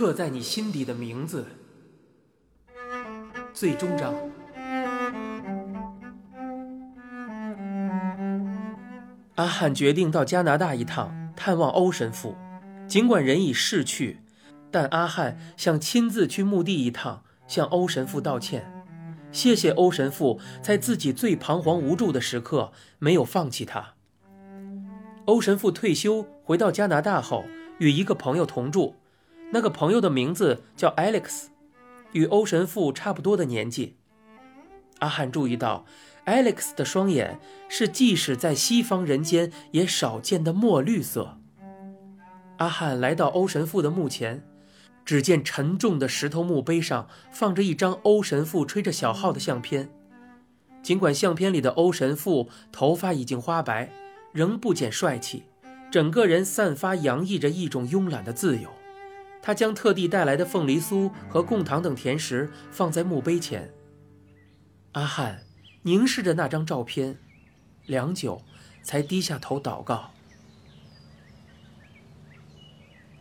刻在你心底的名字。最终章。阿汉决定到加拿大一趟，探望欧神父。尽管人已逝去，但阿汉想亲自去墓地一趟，向欧神父道歉，谢谢欧神父在自己最彷徨无助的时刻没有放弃他。欧神父退休回到加拿大后，与一个朋友同住，那个朋友的名字叫 Alex，与欧神父差不多的年纪。阿汉注意到，Alex 的双眼是即使在西方人间也少见的墨绿色。阿汉来到欧神父的墓前，只见沉重的石头墓碑上放着一张欧神父吹着小号的相片。尽管相片里的欧神父头发已经花白，仍不减帅气，整个人散发洋溢着一种慵懒的自由。他将特地带来的凤梨酥和贡糖等甜食放在墓碑前。阿汉凝视着那张照片，良久，才低下头祷告。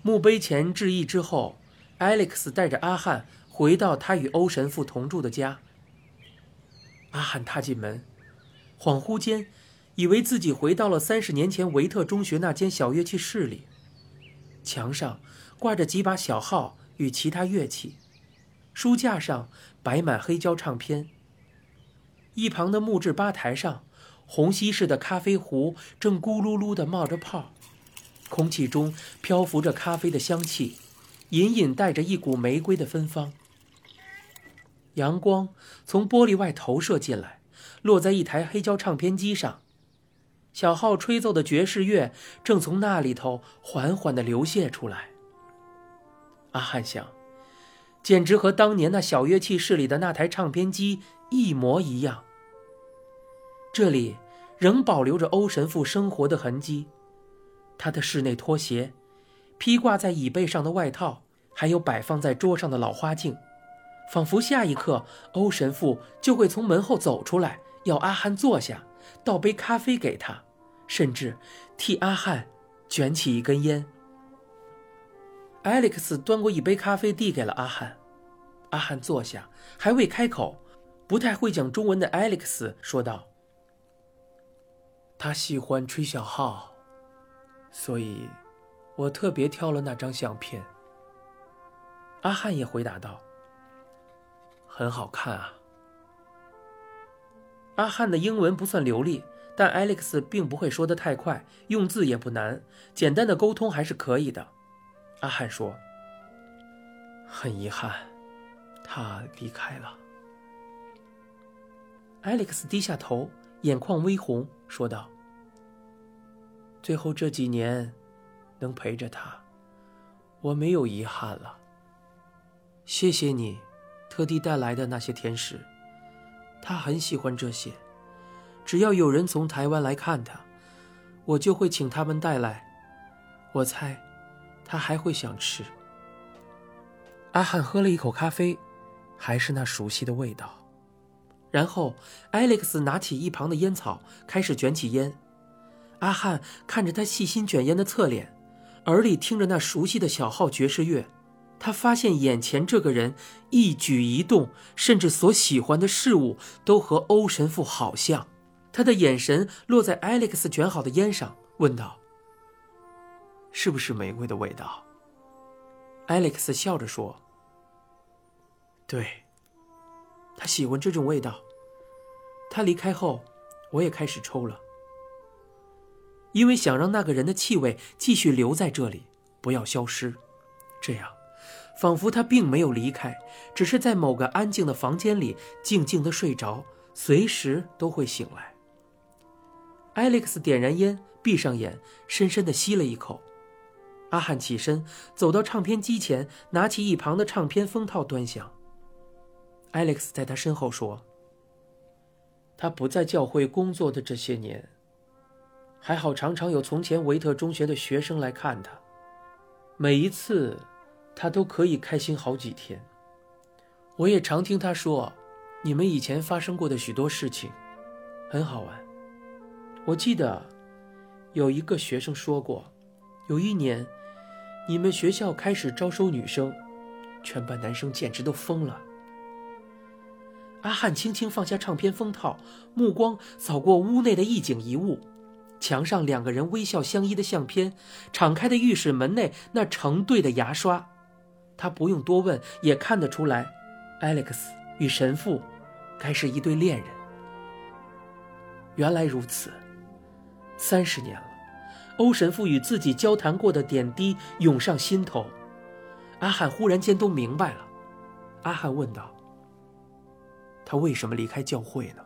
墓碑前致意之后，Alex 带着阿汉回到他与欧神父同住的家。阿汉踏进门，恍惚间，以为自己回到了三十年前维特中学那间小乐器室里。墙上挂着几把小号与其他乐器，书架上摆满黑胶唱片。一旁的木质吧台上，虹吸式的咖啡壶正咕噜噜地冒着泡。空气中漂浮着咖啡的香气，隐隐带着一股玫瑰的芬芳。阳光从玻璃外投射进来，落在一台黑胶唱片机上，小号吹奏的爵士乐正从那里头缓缓地流泻出来。阿汉想，简直和当年那小乐器室里的那台唱片机一模一样。这里仍保留着欧神父生活的痕迹。他的室内拖鞋，披挂在椅背上的外套，还有摆放在桌上的老花镜，仿佛下一刻欧神父就会从门后走出来，要阿汉坐下，倒杯咖啡给他，甚至替阿汉卷起一根烟。Alex 端过一杯咖啡递给了阿汉，阿汉坐下，还未开口，不太会讲中文的 Alex 说道：“他喜欢吹小号。”所以，我特别挑了那张相片。阿汉也回答道：“很好看啊。”阿汉的英文不算流利，但 Alex 并不会说的太快，用字也不难，简单的沟通还是可以的。阿汉说：“很遗憾，他离开了。”Alex 低下头，眼眶微红，说道。最后这几年，能陪着他，我没有遗憾了。谢谢你，特地带来的那些甜食，他很喜欢这些。只要有人从台湾来看他，我就会请他们带来。我猜，他还会想吃。阿汉喝了一口咖啡，还是那熟悉的味道。然后，Alex 拿起一旁的烟草，开始卷起烟。阿汉看着他细心卷烟的侧脸，耳里听着那熟悉的小号爵士乐，他发现眼前这个人一举一动，甚至所喜欢的事物，都和欧神父好像。他的眼神落在 Alex 卷好的烟上，问道：“是不是玫瑰的味道？”Alex 笑着说：“对，他喜欢这种味道。他离开后，我也开始抽了。”因为想让那个人的气味继续留在这里，不要消失，这样，仿佛他并没有离开，只是在某个安静的房间里静静的睡着，随时都会醒来。Alex 点燃烟，闭上眼，深深的吸了一口。阿汉起身，走到唱片机前，拿起一旁的唱片封套，端详。Alex 在他身后说：“他不在教会工作的这些年。”还好，常常有从前维特中学的学生来看他，每一次，他都可以开心好几天。我也常听他说，你们以前发生过的许多事情，很好玩。我记得，有一个学生说过，有一年，你们学校开始招收女生，全班男生简直都疯了。阿汉轻轻放下唱片封套，目光扫过屋内的一景一物，墙上两个人微笑相依的相片，敞开的浴室门内那成对的牙刷，他不用多问也看得出来，Alex 与神父该是一对恋人。原来如此，三十年了，欧神父与自己交谈过的点滴涌上心头，阿汉忽然间都明白了。阿汉问道。他为什么离开教会呢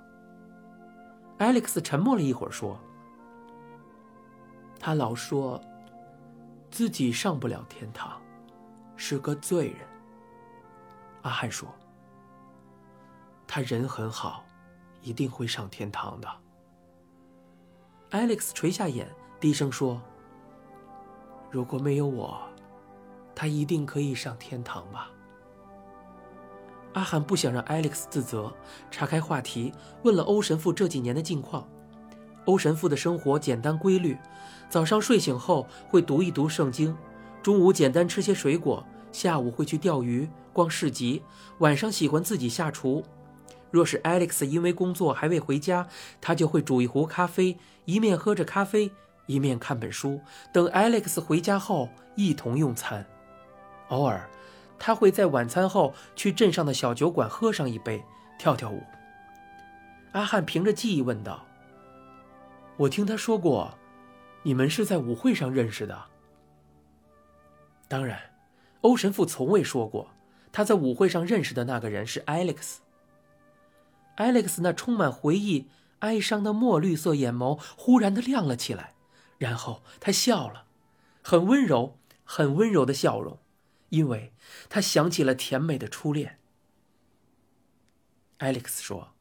？Alex 沉默了一会儿，说：“他老说自己上不了天堂，是个罪人。”阿汉说：“他人很好，一定会上天堂的。”Alex 垂下眼，低声说：“如果没有我，他一定可以上天堂吧。”阿汉不想让 Alex 自责，岔开话题，问了欧神父这几年的近况。欧神父的生活简单规律，早上睡醒后会读一读圣经，中午简单吃些水果，下午会去钓鱼、逛市集，晚上喜欢自己下厨。若是 Alex 因为工作还未回家，他就会煮一壶咖啡，一面喝着咖啡，一面看本书，等 Alex 回家后一同用餐。偶尔。他会在晚餐后去镇上的小酒馆喝上一杯，跳跳舞。阿汉凭着记忆问道：“我听他说过，你们是在舞会上认识的。”当然，欧神父从未说过他在舞会上认识的那个人是 Alex。Alex 那充满回忆、哀伤的墨绿色眼眸忽然的亮了起来，然后他笑了，很温柔、很温柔的笑容。因为他想起了甜美的初恋。Alex 说：“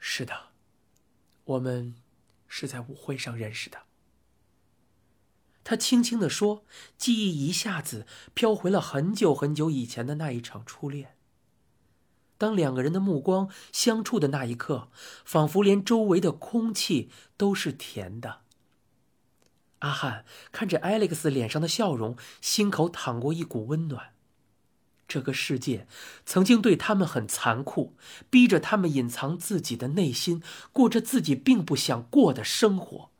是的，我们是在舞会上认识的。”他轻轻地说，记忆一下子飘回了很久很久以前的那一场初恋。当两个人的目光相触的那一刻，仿佛连周围的空气都是甜的。阿汉看着 Alex 脸上的笑容，心口淌过一股温暖。这个世界曾经对他们很残酷，逼着他们隐藏自己的内心，过着自己并不想过的生活。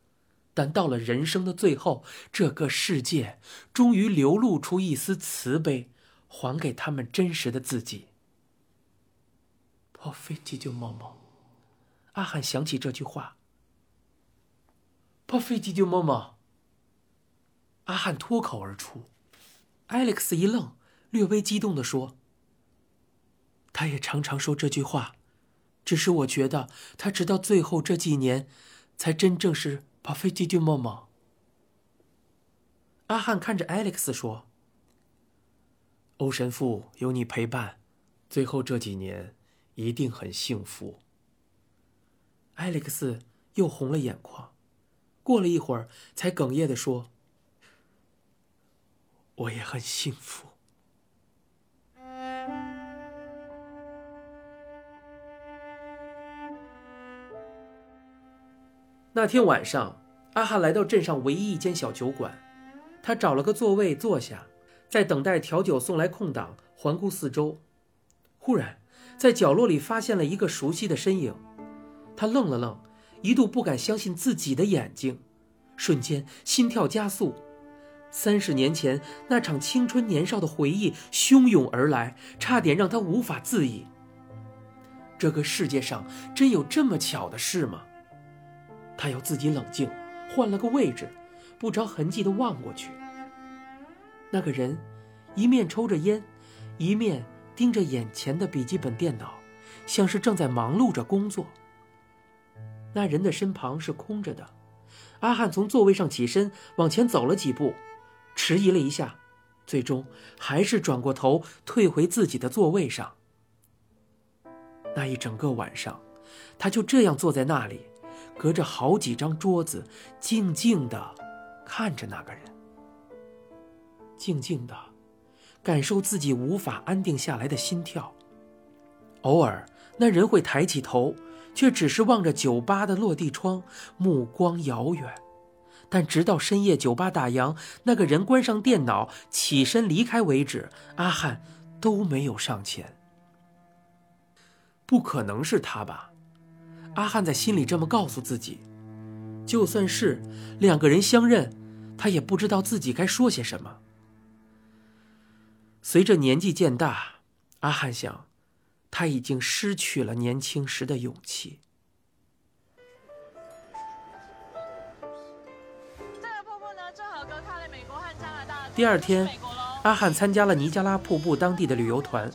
但到了人生的最后，这个世界终于流露出一丝慈悲，还给他们真实的自己。破飞机就某某，阿汉想起这句话。破飞机就某某。阿汉脱口而出，Alex 一愣，略微激动地说：“他也常常说这句话，只是我觉得他直到最后这几年，才真正是把飞机丢梦梦。”阿汉看着 Alex 说：“欧神父有你陪伴，最后这几年一定很幸福。”Alex 又红了眼眶，过了一会儿，才哽咽地说。我也很幸福。那天晚上，阿汉来到镇上唯一一间小酒馆，他找了个座位坐下，在等待调酒送来空档，环顾四周。忽然，在角落里发现了一个熟悉的身影，他愣了愣，一度不敢相信自己的眼睛，瞬间心跳加速。三十年前那场青春年少的回忆汹涌而来，差点让他无法自已。这个世界上真有这么巧的事吗？他要自己冷静，换了个位置，不着痕迹地望过去。那个人一面抽着烟，一面盯着眼前的笔记本电脑，像是正在忙碌着工作。那人的身旁是空着的。阿汉从座位上起身，往前走了几步。迟疑了一下，最终还是转过头退回自己的座位上。那一整个晚上，他就这样坐在那里，隔着好几张桌子，静静的看着那个人，静静的感受自己无法安定下来的心跳。偶尔，那人会抬起头，却只是望着酒吧的落地窗，目光遥远。但直到深夜酒吧打烊，那个人关上电脑起身离开为止，阿汉都没有上前。不可能是他吧？阿汉在心里这么告诉自己。就算是两个人相认，他也不知道自己该说些什么。随着年纪渐大，阿汉想，他已经失去了年轻时的勇气。第二天，阿汉参加了尼加拉瀑布当地的旅游团。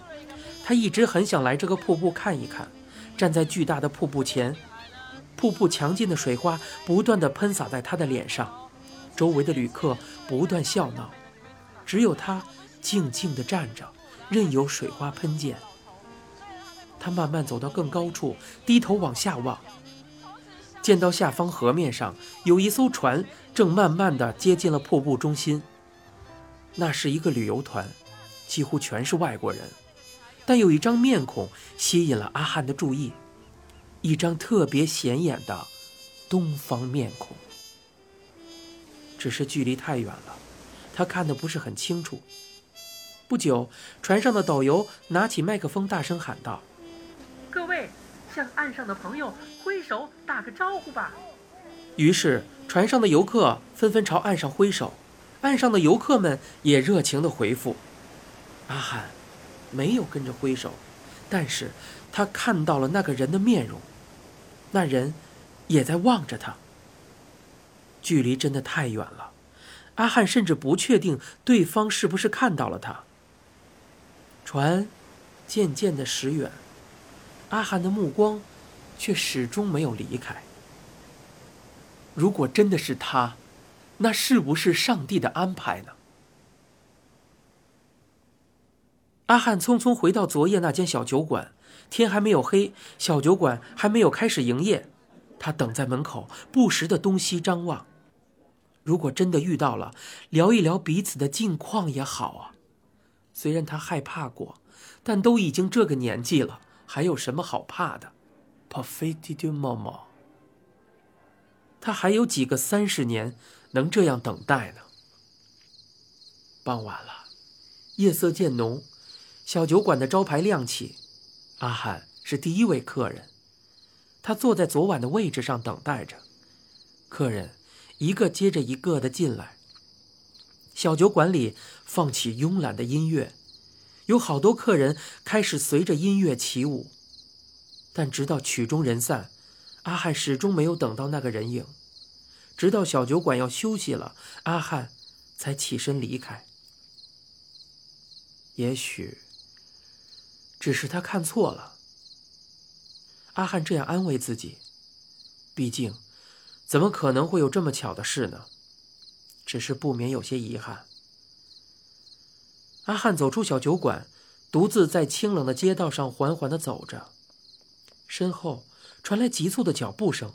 他一直很想来这个瀑布看一看。站在巨大的瀑布前，瀑布强劲的水花不断的喷洒在他的脸上，周围的旅客不断笑闹，只有他静静的站着，任由水花喷溅。他慢慢走到更高处，低头往下望，见到下方河面上有一艘船正慢慢的接近了瀑布中心。那是一个旅游团，几乎全是外国人，但有一张面孔吸引了阿汉的注意，一张特别显眼的东方面孔。只是距离太远了，他看得不是很清楚。不久，船上的导游拿起麦克风大声喊道：“各位，向岸上的朋友挥手打个招呼吧。”于是，船上的游客纷纷朝岸上挥手。岸上的游客们也热情的回复，阿汉没有跟着挥手，但是他看到了那个人的面容，那人也在望着他。距离真的太远了，阿汉甚至不确定对方是不是看到了他。船渐渐的驶远，阿汉的目光却始终没有离开。如果真的是他。那是不是上帝的安排呢？阿汉匆匆回到昨夜那间小酒馆，天还没有黑，小酒馆还没有开始营业，他等在门口，不时的东西张望。如果真的遇到了，聊一聊彼此的近况也好啊。虽然他害怕过，但都已经这个年纪了，还有什么好怕的 p a f e t i m o 他还有几个三十年。能这样等待呢？傍晚了，夜色渐浓，小酒馆的招牌亮起。阿汉是第一位客人，他坐在昨晚的位置上等待着。客人一个接着一个的进来。小酒馆里放起慵懒的音乐，有好多客人开始随着音乐起舞。但直到曲终人散，阿汉始终没有等到那个人影。直到小酒馆要休息了，阿汉才起身离开。也许只是他看错了。阿汉这样安慰自己。毕竟，怎么可能会有这么巧的事呢？只是不免有些遗憾。阿汉走出小酒馆，独自在清冷的街道上缓缓的走着，身后传来急促的脚步声。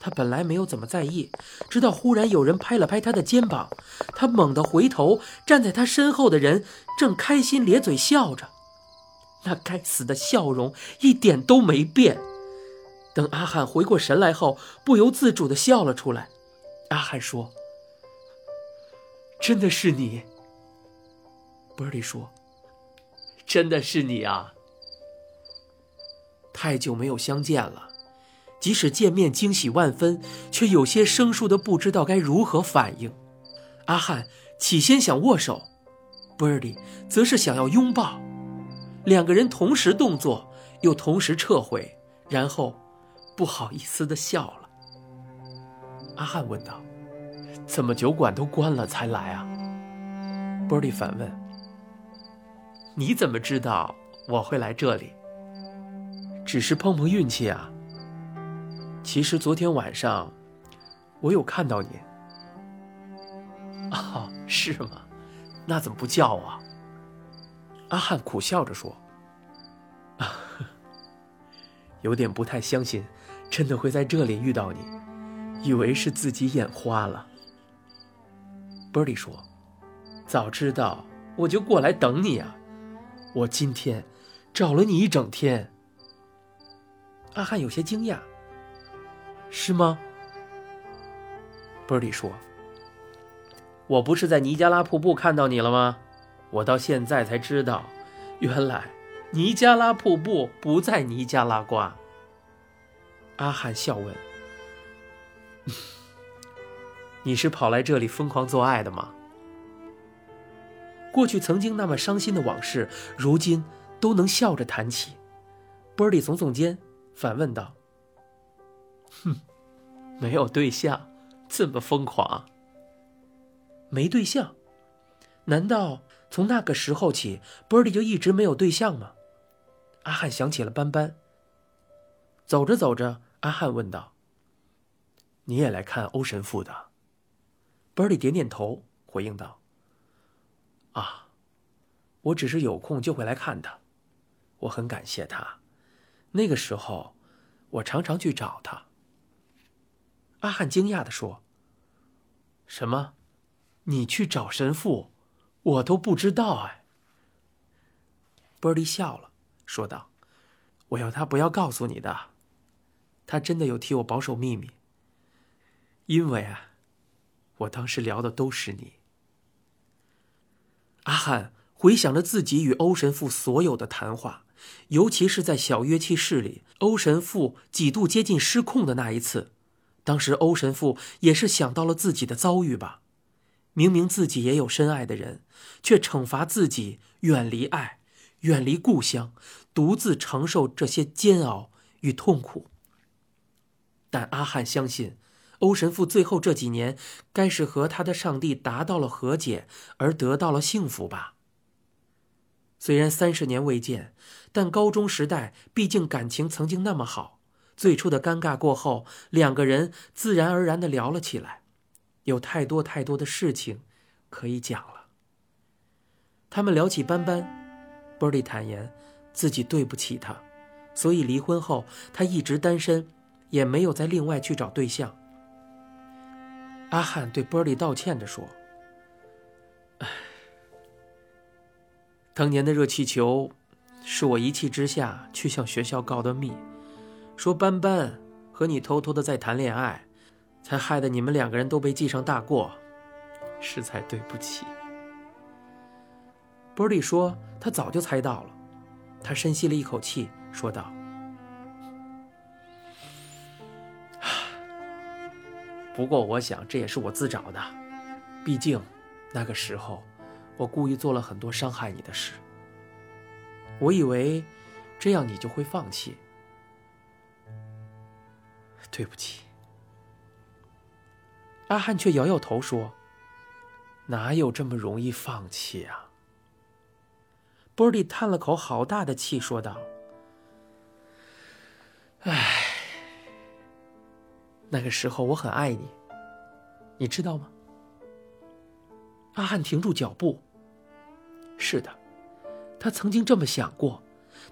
他本来没有怎么在意，直到忽然有人拍了拍他的肩膀，他猛地回头，站在他身后的人正开心咧嘴笑着，那该死的笑容一点都没变。等阿汉回过神来后，不由自主的笑了出来。阿汉说：“真的是你。”波利说：“真的是你啊！太久没有相见了。”即使见面惊喜万分，却有些生疏的不知道该如何反应。阿汉起先想握手，Birdy 则是想要拥抱，两个人同时动作，又同时撤回，然后不好意思的笑了。阿汉问道：“怎么酒馆都关了才来啊？”Birdy 反问：“你怎么知道我会来这里？只是碰碰运气啊。”其实昨天晚上，我有看到你。啊，是吗？那怎么不叫我？阿汉苦笑着说：“啊，有点不太相信，真的会在这里遇到你，以为是自己眼花了。” Birdy 说：“早知道我就过来等你啊！我今天找了你一整天。”阿汉有些惊讶。是吗波利说：“我不是在尼加拉瀑布看到你了吗？我到现在才知道，原来尼加拉瀑布不在尼加拉瓜。”阿汉笑问：“ 你是跑来这里疯狂做爱的吗？”过去曾经那么伤心的往事，如今都能笑着谈起。波利耸耸肩，反问道：“哼，没有对象，这么疯狂？没对象？难道从那个时候起，波利就一直没有对象吗？”阿汉想起了斑斑。走着走着，阿汉问道：“你也来看欧神父的？”波利点点头，回应道。啊，我只是有空就会来看他，我很感谢他。那个时候，我常常去找他。阿汉惊讶的说：“什么？你去找神父？我都不知道哎。”波利笑了，说道：“我要他不要告诉你的，他真的有替我保守秘密。因为啊，我当时聊的都是你。”阿汉回想着自己与欧神父所有的谈话，尤其是在小乐器室里，欧神父几度接近失控的那一次。当时欧神父也是想到了自己的遭遇吧？明明自己也有深爱的人，却惩罚自己远离爱，远离故乡，独自承受这些煎熬与痛苦。但阿汉相信。欧神父最后这几年，该是和他的上帝达到了和解，而得到了幸福吧。虽然三十年未见，但高中时代毕竟感情曾经那么好。最初的尴尬过后，两个人自然而然的聊了起来，有太多太多的事情可以讲了。他们聊起斑斑，波利坦言自己对不起他，所以离婚后他一直单身，也没有再另外去找对象。阿汉对波利道歉着说：“唉，当年的热气球，是我一气之下去向学校告的密，说斑斑和你偷偷的在谈恋爱，才害得你们两个人都被记上大过，实在对不起。”波利说：“他早就猜到了。”他深吸了一口气，说道。不过，我想这也是我自找的。毕竟，那个时候，我故意做了很多伤害你的事。我以为，这样你就会放弃。对不起。阿汉却摇摇头说：“哪有这么容易放弃啊？”波利叹了口好大的气，说道：“唉。”那个时候我很爱你，你知道吗？阿汉停住脚步。是的，他曾经这么想过，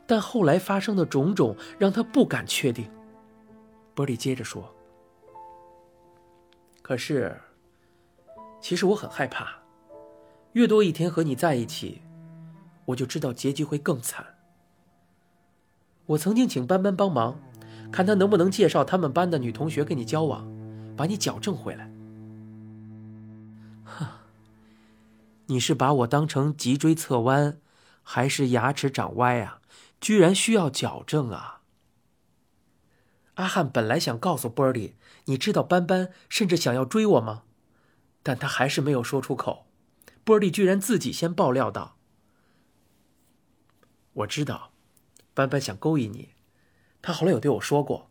但后来发生的种种让他不敢确定。波利接着说：“可是，其实我很害怕，越多一天和你在一起，我就知道结局会更惨。我曾经请斑斑帮忙。”看他能不能介绍他们班的女同学跟你交往，把你矫正回来。哈，你是把我当成脊椎侧弯，还是牙齿长歪啊？居然需要矫正啊！阿汉本来想告诉波利，你知道斑斑甚至想要追我吗？但他还是没有说出口。波利居然自己先爆料道：“我知道，斑斑想勾引你。”他后来有对我说过。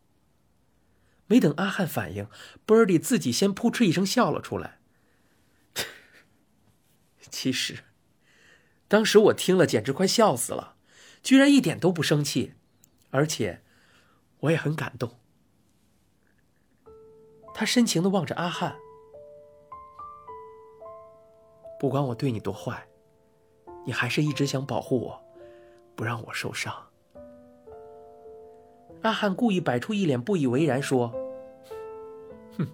没等阿汉反应，波尔蒂自己先扑哧一声笑了出来。其实，当时我听了简直快笑死了，居然一点都不生气，而且我也很感动。他深情的望着阿汉，不管我对你多坏，你还是一直想保护我，不让我受伤。阿汉故意摆出一脸不以为然，说：“哼，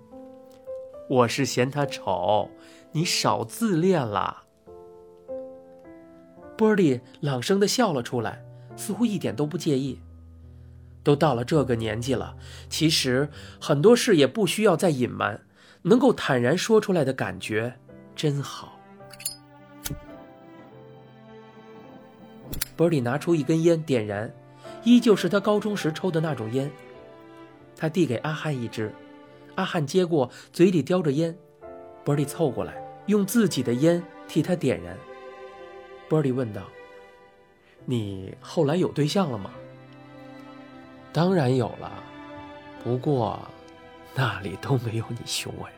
我是嫌他丑，你少自恋了。”波利朗声的笑了出来，似乎一点都不介意。都到了这个年纪了，其实很多事也不需要再隐瞒。能够坦然说出来的感觉真好。伯里拿出一根烟，点燃，依旧是他高中时抽的那种烟。他递给阿汉一支，阿汉接过，嘴里叼着烟。伯里凑过来，用自己的烟替他点燃。伯里问道：“你后来有对象了吗？”“当然有了，不过那里都没有你雄伟。”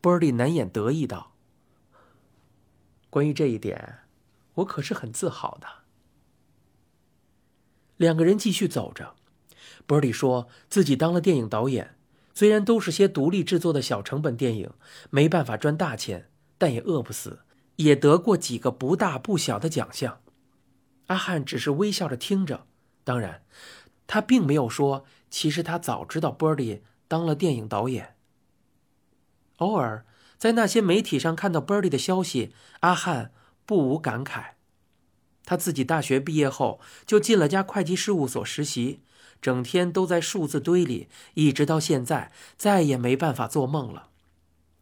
波里难掩得意道：“关于这一点。”我可是很自豪的。两个人继续走着，波里说自己当了电影导演，虽然都是些独立制作的小成本电影，没办法赚大钱，但也饿不死，也得过几个不大不小的奖项。阿汉只是微笑着听着，当然，他并没有说其实他早知道波里当了电影导演。偶尔在那些媒体上看到波里的消息，阿汉。不无感慨，他自己大学毕业后就进了家会计事务所实习，整天都在数字堆里，一直到现在再也没办法做梦了。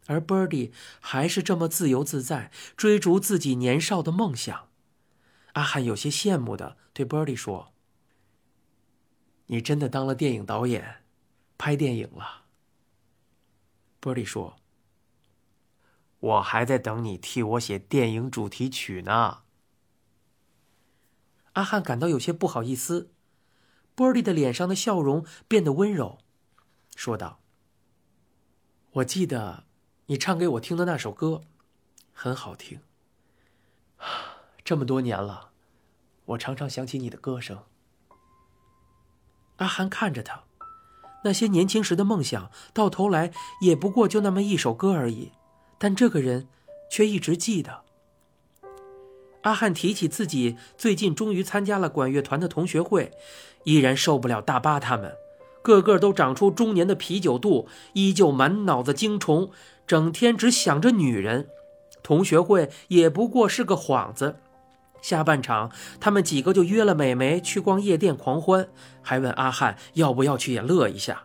而 Birdy 还是这么自由自在，追逐自己年少的梦想。阿汉有些羡慕的对 Birdy 说：“你真的当了电影导演，拍电影了。”Birdy 说。我还在等你替我写电影主题曲呢。阿汉感到有些不好意思，波利的脸上的笑容变得温柔，说道：“我记得你唱给我听的那首歌，很好听。这么多年了，我常常想起你的歌声。”阿汉看着他，那些年轻时的梦想，到头来也不过就那么一首歌而已。但这个人却一直记得。阿汉提起自己最近终于参加了管乐团的同学会，依然受不了大巴他们，个个都长出中年的啤酒肚，依旧满脑子精虫，整天只想着女人。同学会也不过是个幌子。下半场，他们几个就约了美眉去逛夜店狂欢，还问阿汉要不要去也乐一下。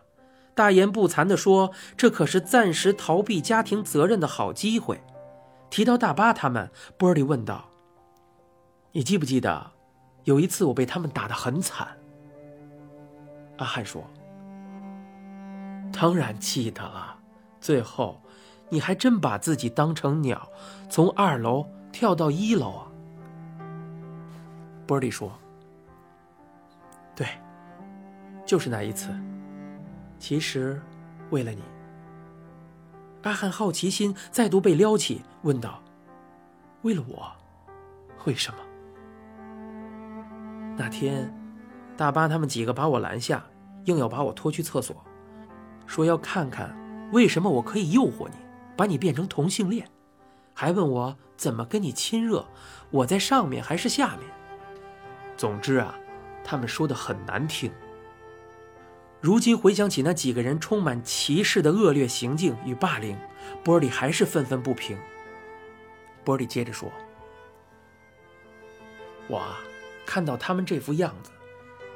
大言不惭地说：“这可是暂时逃避家庭责任的好机会。”提到大巴他们，波利问道：“你记不记得，有一次我被他们打得很惨？”阿汉说：“当然记得了。最后，你还真把自己当成鸟，从二楼跳到一楼。”波利说：“对，就是那一次。”其实，为了你，阿汉好奇心再度被撩起，问道：“为了我，为什么？”那天，大巴他们几个把我拦下，硬要把我拖去厕所，说要看看为什么我可以诱惑你，把你变成同性恋，还问我怎么跟你亲热，我在上面还是下面？总之啊，他们说的很难听。如今回想起那几个人充满歧视的恶劣行径与霸凌，波利还是愤愤不平。波利接着说：“我啊看到他们这副样子，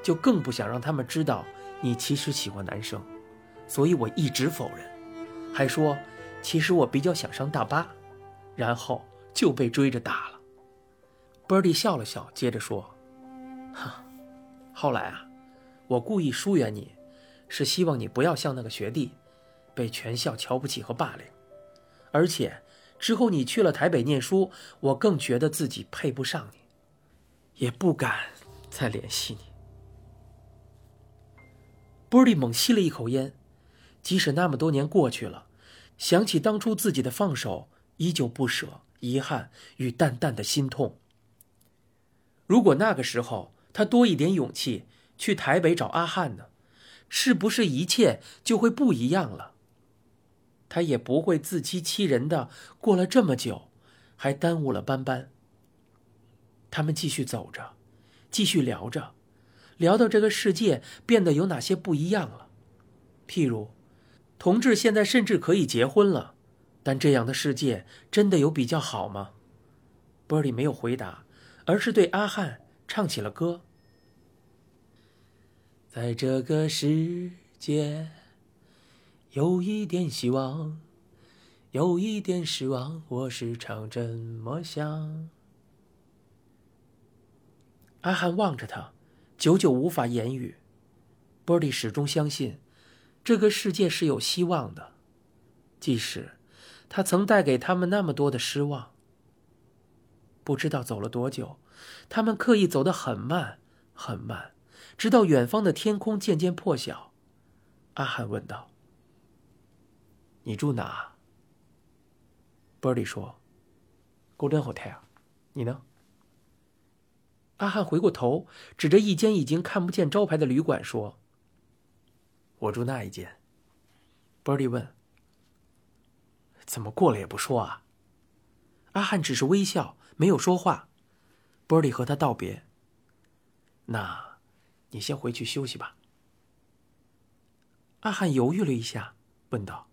就更不想让他们知道你其实喜欢男生，所以我一直否认，还说其实我比较想上大巴，然后就被追着打了。”波利笑了笑，接着说：“哈，后来啊，我故意疏远你。”是希望你不要像那个学弟，被全校瞧不起和霸凌，而且之后你去了台北念书，我更觉得自己配不上你，也不敢再联系你。波利猛吸了一口烟，即使那么多年过去了，想起当初自己的放手，依旧不舍、遗憾与淡淡的心痛。如果那个时候他多一点勇气去台北找阿汉呢？是不是一切就会不一样了？他也不会自欺欺人的过了这么久，还耽误了班班。他们继续走着，继续聊着，聊到这个世界变得有哪些不一样了。譬如，同志现在甚至可以结婚了，但这样的世界真的有比较好吗？波利没有回答，而是对阿汉唱起了歌。在这个世界，有一点希望，有一点失望，我时常这么想。阿汉望着他，久久无法言语。波利始终相信，这个世界是有希望的，即使他曾带给他们那么多的失望。不知道走了多久，他们刻意走得很慢，很慢，直到远方的天空渐渐破晓。阿汉问道：“你住哪？”波利说：“Golden Hotel。”你呢？阿汉回过头，指着一间已经看不见招牌的旅馆说：“我住那一间。”波利问：“怎么过了也不说啊？”阿汉只是微笑，没有说话。波利和他道别：“那，你先回去休息吧。”阿汉犹豫了一下，问道：“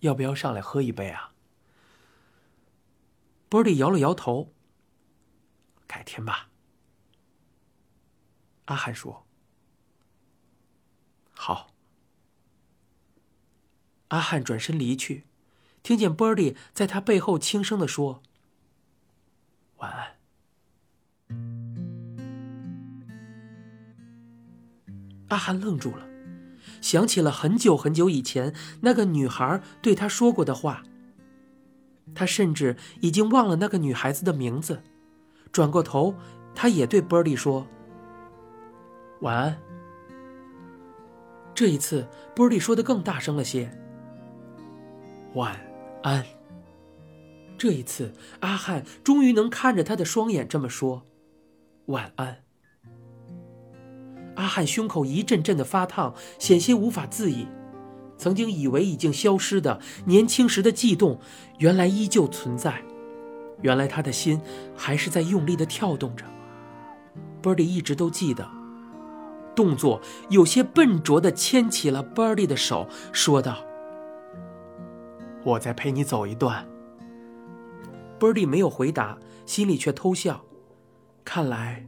要不要上来喝一杯啊？”波利摇了摇头。改天吧，阿汉说。好。阿汉转身离去，听见波利在他背后轻声的说：“晚安。”阿汉愣住了，想起了很久很久以前那个女孩对他说过的话。他甚至已经忘了那个女孩子的名字。转过头，他也对波利说：“晚安。”这一次，波利说的更大声了些：“晚安。”这一次，阿汉终于能看着他的双眼这么说：“晚安。”阿汉胸口一阵阵的发烫，险些无法自已。曾经以为已经消失的年轻时的悸动，原来依旧存在。原来他的心还是在用力的跳动着。Birdy 一直都记得，动作有些笨拙的牵起了 Birdy 的手，说道：“我再陪你走一段。”Birdy 没有回答，心里却偷笑。看来，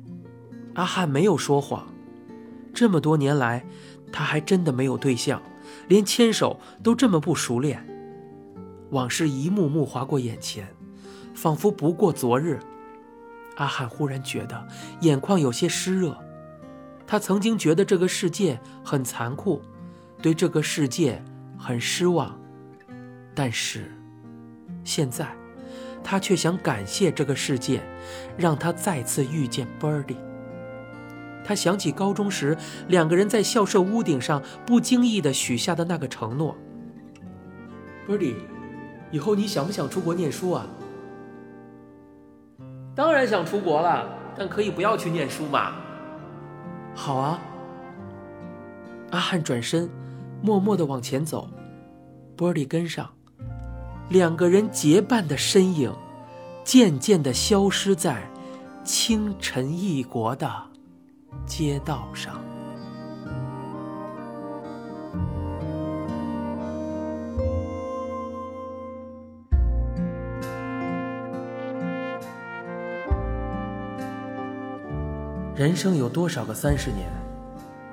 阿汉没有说谎。这么多年来，他还真的没有对象，连牵手都这么不熟练。往事一幕幕划过眼前。仿佛不过昨日，阿汉忽然觉得眼眶有些湿热。他曾经觉得这个世界很残酷，对这个世界很失望，但是现在，他却想感谢这个世界，让他再次遇见 Birdy。他想起高中时两个人在校舍屋顶上不经意的许下的那个承诺：“Birdy，以后你想不想出国念书啊？”当然想出国了，但可以不要去念书嘛。好啊。阿汉转身，默默的往前走，波利跟上，两个人结伴的身影，渐渐的消失在清晨异国的街道上。人生有多少个三十年？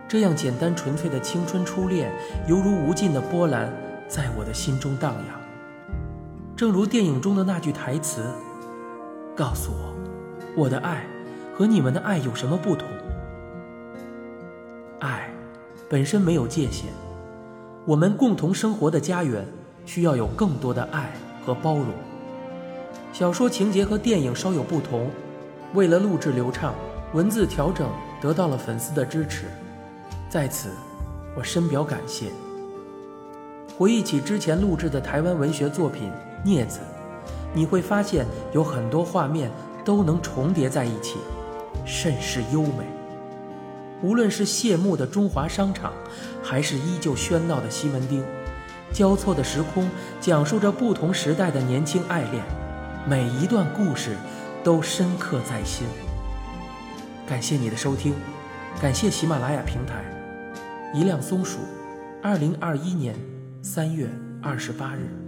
这样简单纯粹的青春初恋，犹如无尽的波澜，在我的心中荡漾。正如电影中的那句台词：“告诉我，我的爱和你们的爱有什么不同？”爱本身没有界限，我们共同生活的家园需要有更多的爱和包容。小说情节和电影稍有不同，为了录制流畅。文字调整得到了粉丝的支持，在此，我深表感谢。回忆起之前录制的台湾文学作品《镊子》，你会发现有很多画面都能重叠在一起，甚是优美。无论是谢幕的中华商场，还是依旧喧闹的西门町，交错的时空讲述着不同时代的年轻爱恋，每一段故事都深刻在心。感谢你的收听，感谢喜马拉雅平台。一辆松鼠，二零二一年三月二十八日。